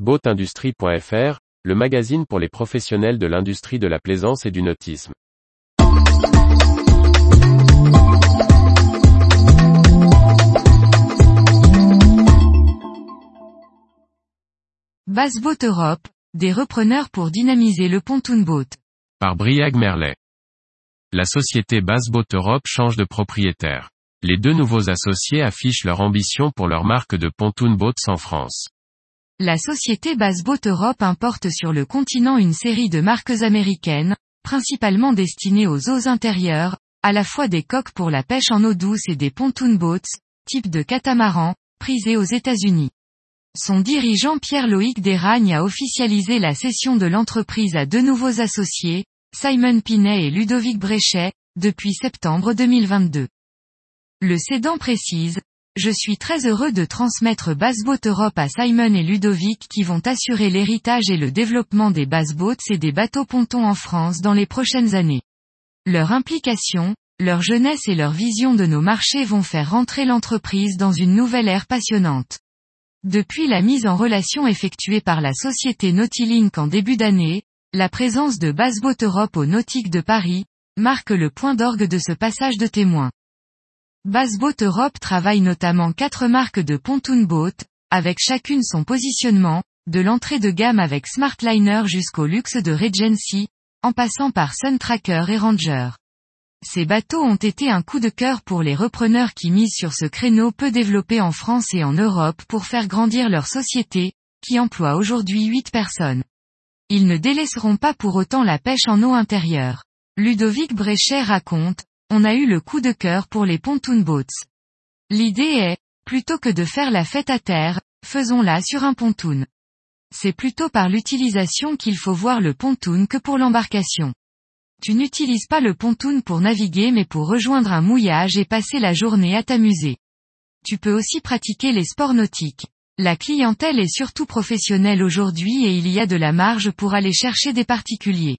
Boatindustrie.fr, le magazine pour les professionnels de l'industrie de la plaisance et du nautisme. Bassboat Europe, des repreneurs pour dynamiser le pontoon boat. Par Briag Merlet. La société Bassboat Europe change de propriétaire. Les deux nouveaux associés affichent leur ambition pour leur marque de pontoon boats en France. La société Bassboat Europe importe sur le continent une série de marques américaines, principalement destinées aux eaux intérieures, à la fois des coques pour la pêche en eau douce et des pontoon boats, type de catamaran, prisés aux États-Unis. Son dirigeant Pierre-Loïc Desragnes a officialisé la cession de l'entreprise à deux nouveaux associés, Simon Pinet et Ludovic Bréchet, depuis septembre 2022. Le cédant précise, je suis très heureux de transmettre Bassboat Europe à Simon et Ludovic qui vont assurer l'héritage et le développement des bassboats et des bateaux pontons en France dans les prochaines années. Leur implication, leur jeunesse et leur vision de nos marchés vont faire rentrer l'entreprise dans une nouvelle ère passionnante. Depuis la mise en relation effectuée par la société Nautilink en début d'année, la présence de Bassboat Europe au Nautique de Paris, marque le point d'orgue de ce passage de témoin. Bassboat Europe travaille notamment quatre marques de pontoon boat, avec chacune son positionnement, de l'entrée de gamme avec Smartliner jusqu'au luxe de Regency, en passant par Sun Tracker et Ranger. Ces bateaux ont été un coup de cœur pour les repreneurs qui misent sur ce créneau peu développé en France et en Europe pour faire grandir leur société, qui emploie aujourd'hui 8 personnes. Ils ne délaisseront pas pour autant la pêche en eau intérieure. Ludovic Bréchet raconte, on a eu le coup de cœur pour les pontoon boats. L'idée est, plutôt que de faire la fête à terre, faisons-la sur un pontoon. C'est plutôt par l'utilisation qu'il faut voir le pontoon que pour l'embarcation. Tu n'utilises pas le pontoon pour naviguer mais pour rejoindre un mouillage et passer la journée à t'amuser. Tu peux aussi pratiquer les sports nautiques. La clientèle est surtout professionnelle aujourd'hui et il y a de la marge pour aller chercher des particuliers.